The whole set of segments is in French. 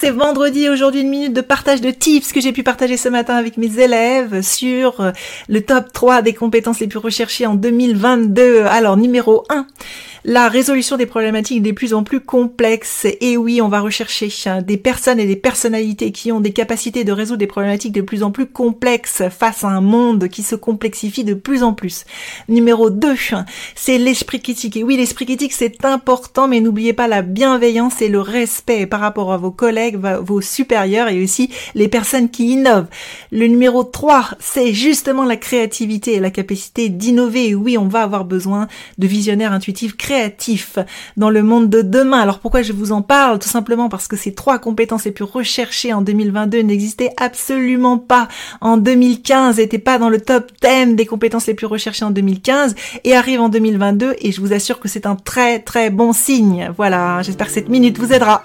C'est vendredi, aujourd'hui une minute de partage de tips que j'ai pu partager ce matin avec mes élèves sur euh, le top 3 des compétences les plus recherchées en 2022. Alors numéro 1, la résolution des problématiques des plus en plus complexes. Et oui, on va rechercher hein, des personnes et des personnalités qui ont des capacités de résoudre des problématiques de plus en plus complexes face à un monde qui se complexifie de plus en plus. Numéro 2, c'est l'esprit critique. Et oui, l'esprit critique, c'est important, mais n'oubliez pas la bienveillance et le respect par rapport à vos collègues, vos supérieurs et aussi les personnes qui innovent. Le numéro 3, c'est justement la créativité et la capacité d'innover. Et oui, on va avoir besoin de visionnaires intuitifs dans le monde de demain. Alors pourquoi je vous en parle Tout simplement parce que ces trois compétences les plus recherchées en 2022 n'existaient absolument pas en 2015, n'étaient pas dans le top 10 des compétences les plus recherchées en 2015 et arrivent en 2022 et je vous assure que c'est un très très bon signe. Voilà, j'espère que cette minute vous aidera.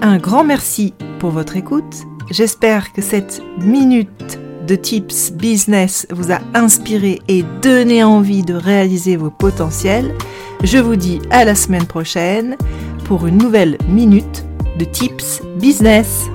Un grand merci pour votre écoute. J'espère que cette minute de tips business vous a inspiré et donné envie de réaliser vos potentiels. Je vous dis à la semaine prochaine pour une nouvelle minute de tips business.